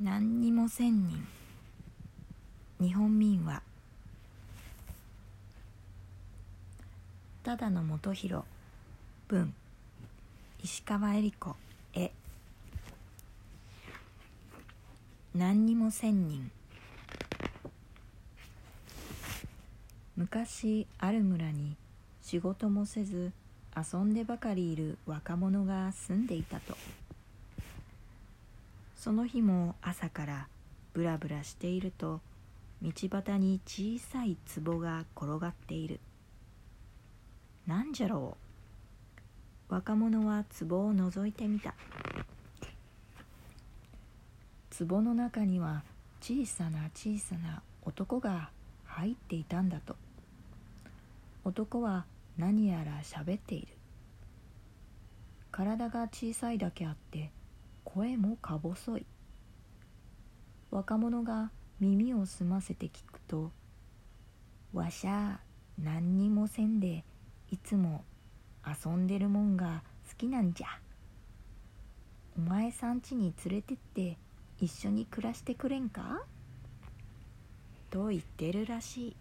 何にも千人日本民は。ただの元弘文。石川恵理子絵何にも千人昔ある村に仕事もせず遊んでばかりいる若者が住んでいたと。その日も朝からブラブラしていると道端に小さい壺が転がっている。なんじゃろう。若者は壺を覗いてみた。壺の中には小さな小さな男が入っていたんだと。男は何やら喋っている。体が小さいだけあって声もか細い。若者が耳を澄ませて聞くと「わしゃあ何にもせんでいつも遊んでるもんが好きなんじゃ。お前さん家に連れてって一緒に暮らしてくれんか?」と言ってるらしい。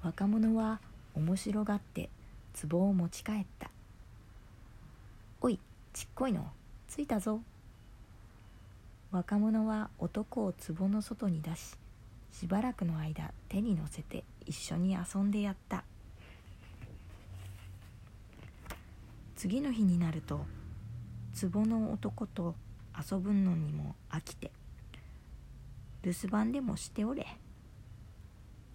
若者は面白がって壺を持ち帰った「ちっこいの。着いたぞ」若者は男を壺の外に出ししばらくの間手に乗せて一緒に遊んでやった。次の日になると壺の男と遊ぶのにも飽きて留守番でもしておれ。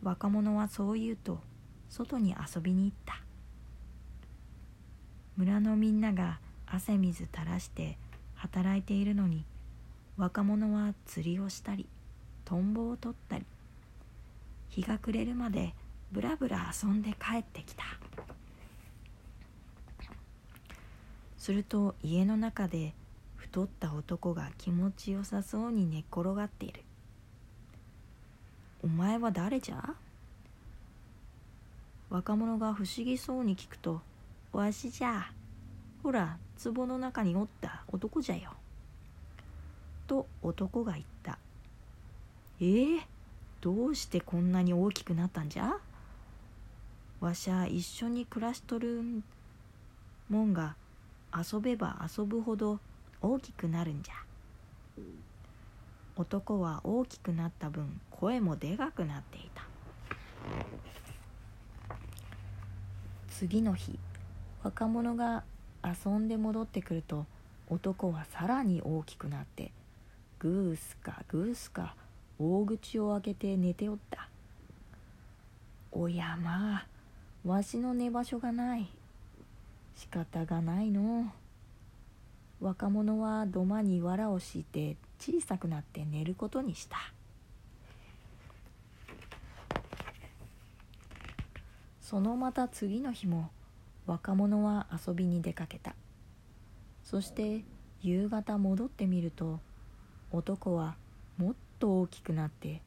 若者はそう言うと外に遊びに行った。村のみんなが汗水垂らして働いているのに若者は釣りをしたりトンボを取ったり日が暮れるまでぶらぶら遊んで帰ってきた。すると家の中で太った男が気持ちよさそうに寝っ転がっている「お前は誰じゃ?」若者が不思議そうに聞くと「わしじゃ。ほら壺の中におった。男じゃよ」と男が言った「えー、どうしてこんなに大きくなったんじゃ?」わしゃ一緒に暮らしとるもんが遊べば遊ぶほど大きくなるんじゃ。男は大きくなった分声もでかくなっていた。次の日若者が遊んで戻ってくると男はさらに大きくなってグースかグースか大口を開けて寝ておった。おやまあわしの寝場所がない。仕方がないの。若者は土間に藁を敷いて小さくなって寝ることにした。そのまた次の日も若者は遊びに出かけた。そして夕方戻ってみると男はもっと大きくなって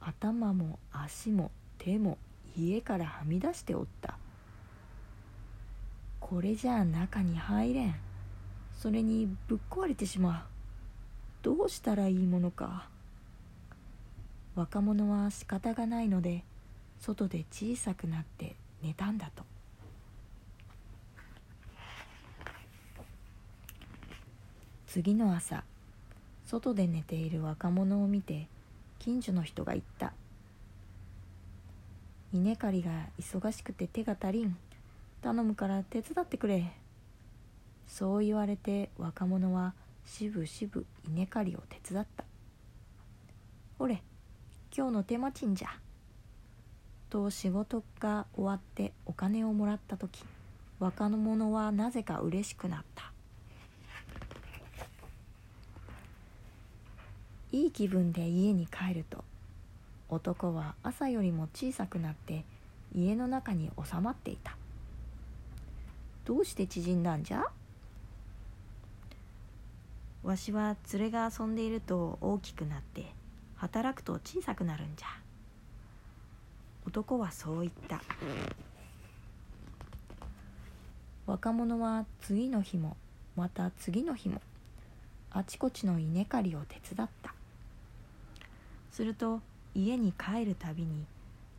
頭も足も手も家からはみ出しておった。これじゃあ中に入れん。それにぶっ壊れてしまう。どうしたらいいものか。若者は仕方がないので外で小さくなって寝たんだと。次の朝外で寝ている若者を見て近所の人が言った「稲刈りが忙しくて手が足りん。頼むから手伝ってくれ」そう言われて若者はしぶしぶ稲刈りを手伝った「ほれ今日の手間賃じゃ」と仕事が終わってお金をもらった時若者はなぜか嬉しくなった。いい気分で家に帰ると男は朝よりも小さくなって家の中に収まっていた。どうして縮んだんじゃ？わしは連れが遊んでいると大きくなって働くと小さくなるんじゃ。男はそう言った。若者は次の日もまた次の日もあちこちの稲刈りを手伝った。すると家に帰るたびに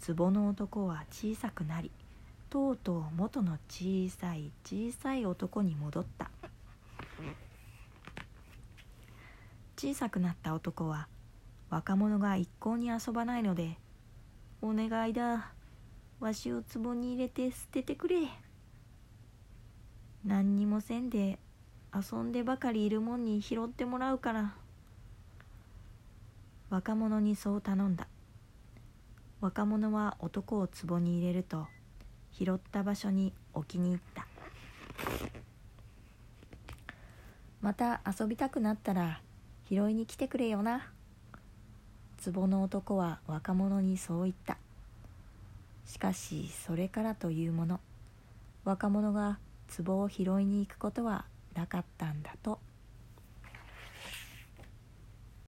壺の男は小さくなりとうとう元の小さい小さい男に戻った小さくなった男は若者が一向に遊ばないので「お願いだわしを壺に入れて捨ててくれ」何にもせんで遊んでばかりいるもんに拾ってもらうから若者にそう頼んだ。若者は男を壺に入れると拾った場所に置きに行った。また遊びたくなったら拾いに来てくれよな。壺の男は若者にそう言った。しかしそれからというもの若者が壺を拾いに行くことはなかったんだと